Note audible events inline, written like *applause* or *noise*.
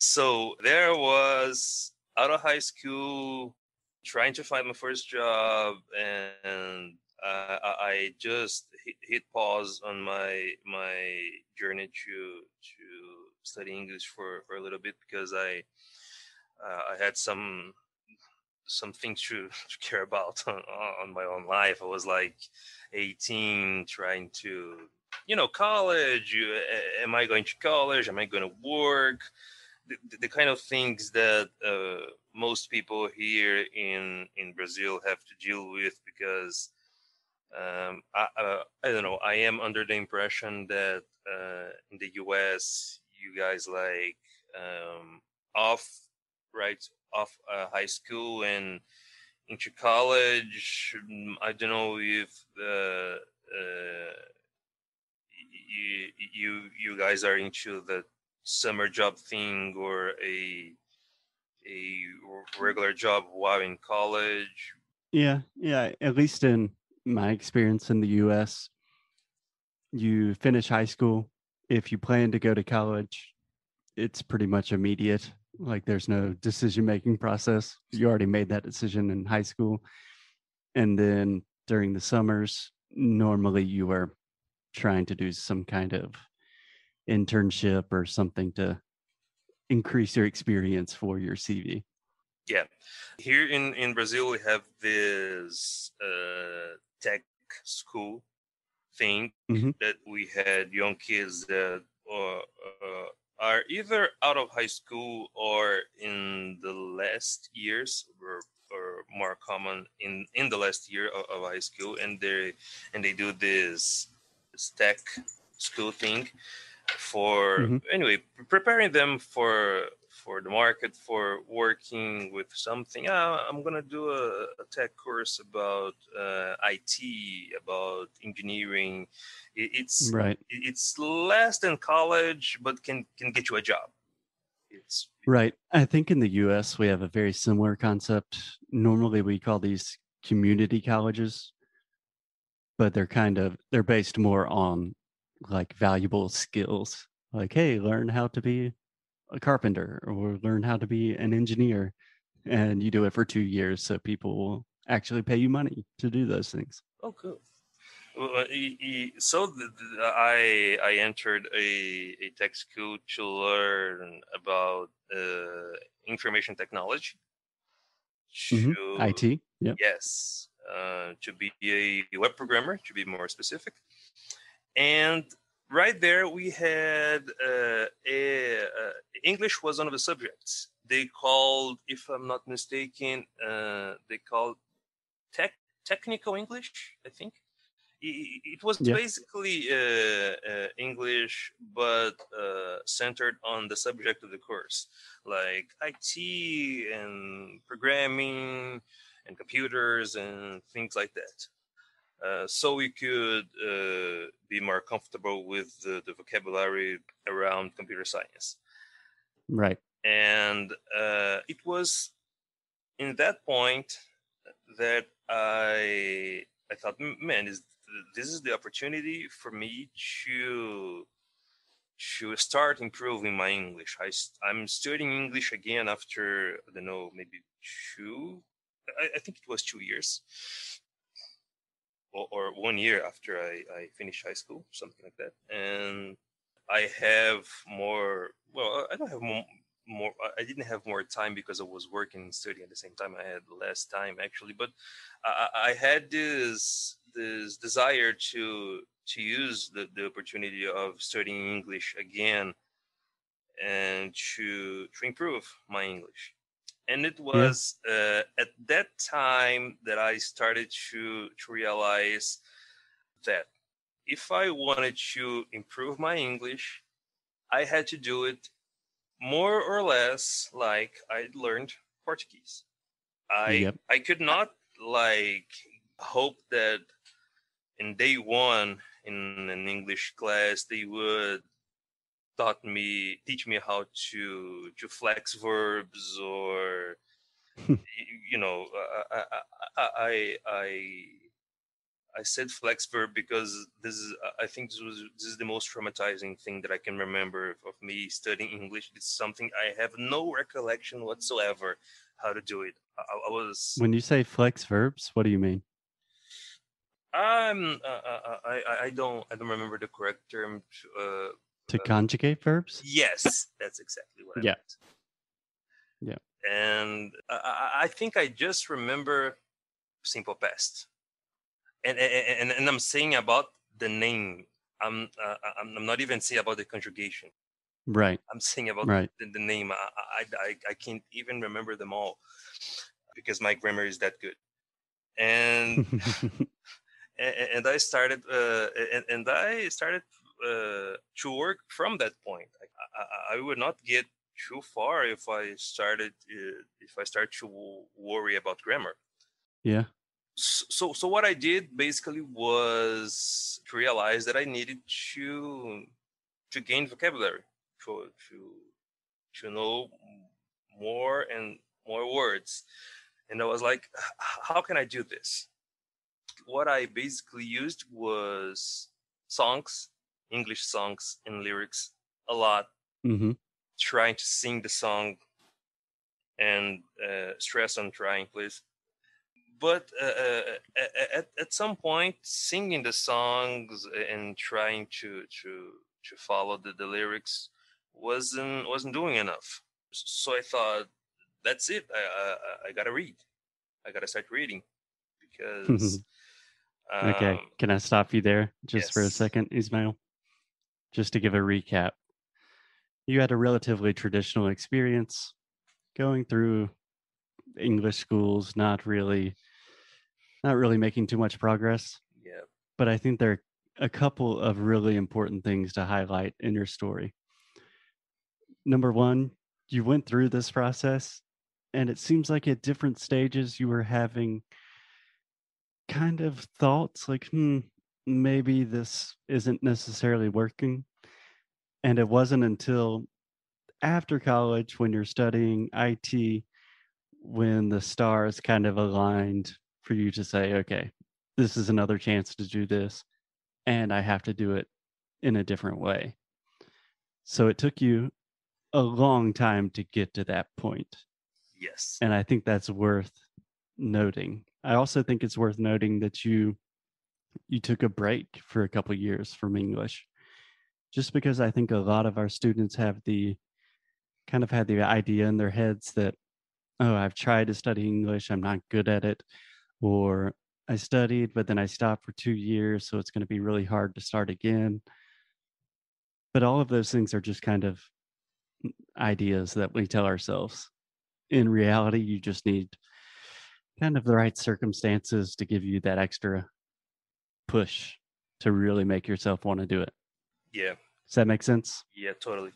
so there was out of high school trying to find my first job and uh, I just hit, pause on my my journey to to study English for, for a little bit because I uh, I had some some things to, *laughs* to care about on, on my own life. I was like 18, trying to you know college. Am I going to college? Am I going to work? The, the kind of things that uh, most people here in in Brazil have to deal with because um, I, uh, I don't know. I am under the impression that uh, in the U.S. you guys like um, off right off uh, high school and into college. I don't know if the uh, you you you guys are into the summer job thing or a a regular job while in college? Yeah yeah at least in my experience in the us you finish high school if you plan to go to college it's pretty much immediate like there's no decision making process. You already made that decision in high school. And then during the summers normally you are trying to do some kind of internship or something to increase your experience for your CV? Yeah, here in in Brazil we have this uh, tech school thing mm-hmm. that we had young kids that uh, uh, are either out of high school or in the last years or, or more common in in the last year of, of high school and they and they do this, this tech school thing for mm-hmm. anyway preparing them for for the market for working with something. Ah, i'm gonna do a, a tech course about uh, it about engineering. It, it's right. it's less than college but can can get you a job. It's right. I think in the us we have a very similar concept. Normally we call these community colleges but they're kind of they're based more on like valuable skills like hey learn how to be a carpenter or learn how to be an engineer and you do it for two years so people will actually pay you money to do those things oh cool well, so I I entered a, a tech school to learn about uh, information technology. Mm-hmm. To, mm-hmm. IT, yeah. Yes, uh, to be a web programmer, to be more specific. And right there, we had uh, a, uh, English was one of the subjects. They called, if I'm not mistaken, uh, they called tech technical English. I think it, it was yeah. basically uh, uh, English, but uh, centered on the subject of the course, like IT and programming and computers and things like that. Uh, so we could uh, be more comfortable with the, the, vocabulary around computer science. Right. And uh, it was in that point that I I thought, man, is this is the opportunity for me to to start improving my English. I, I'm studying English again after I don't know maybe two. I, I think it was two years or, or one year after I, I finished high school, something like that. And I have more, well, I don't have more, more i didn't have more time because i was working and studying at the same time. I had less time actually. But i, I had this this desire to to use the, the opportunity of studying english again and to to improve my english and it was yeah. uh, at that time that I started to to realize that if I wanted to improve my English, I had to do it more or less like I learned Portuguese. I yep. I could not like hope that in day one in an English class they would taught me teach me how to to flex verbs or you know I, I I I said flex verb because this is I think this was this is the most traumatizing thing that I can remember of me studying English. It's something I have no recollection whatsoever how to do it. I, I was when you say flex verbs, what do you mean? Um, uh, uh, I I don't I don't remember the correct term. To, uh, to conjugate verbs? Yes, that's exactly what I yeah. meant. Yeah. And I, I think I just remember simple past and and, and I'm saying about the name. I'm uh, I'm not even saying about the conjugation. Right. I'm saying about right. the, the name. I, I I I can't even remember them all because my grammar is that good. And *laughs* *laughs* and, and, I started uh, and, and I started uh, to work from that point. I, I, I would not get too far if I started uh, if I start to worry about grammar. Yeah so so what i did basically was to realize that i needed to to gain vocabulary to to to know more and more words and i was like how can i do this what i basically used was songs english songs and lyrics a lot. Mm-hmm. trying to sing the song and uh, stress on trying please. But uh, uh at, at some point singing the songs and trying to to to follow the, the lyrics wasn't wasn't doing enough. So i thought that's it. I i, I gotta read. I gotta start reading because *laughs* okay. um, can i stop you there just yes. for a second ismail just to give a recap you had a relatively traditional experience going through english schools not really not really making too much progress. Yeah. But I think there are a couple of really important things to highlight in your story. Number one, you went through this process, and it seems like at different stages you were having kind of thoughts like, hmm, maybe this isn't necessarily working. And it wasn't until after college when you're studying IT when the stars kind of aligned for you to say, okay, this is another chance to do this, and I have to do it in a different way. So it took you a long time to get to that point. Yes. And I think that's worth noting. I also think it's worth noting that you you took a break for a couple years from English. Just because I think a lot of our students have the kind of had the idea in their heads that oh, I've tried to study English, I'm not good at it or I studied, but then I stopped for two years, so it's going to be really hard to start again. But all of those things are just kind of mm, ideas that we tell ourselves. In reality, you just need kind of the right circumstances to give you that extra push to really make yourself want to do it. Yeah. Does that make sense? Yeah, totally.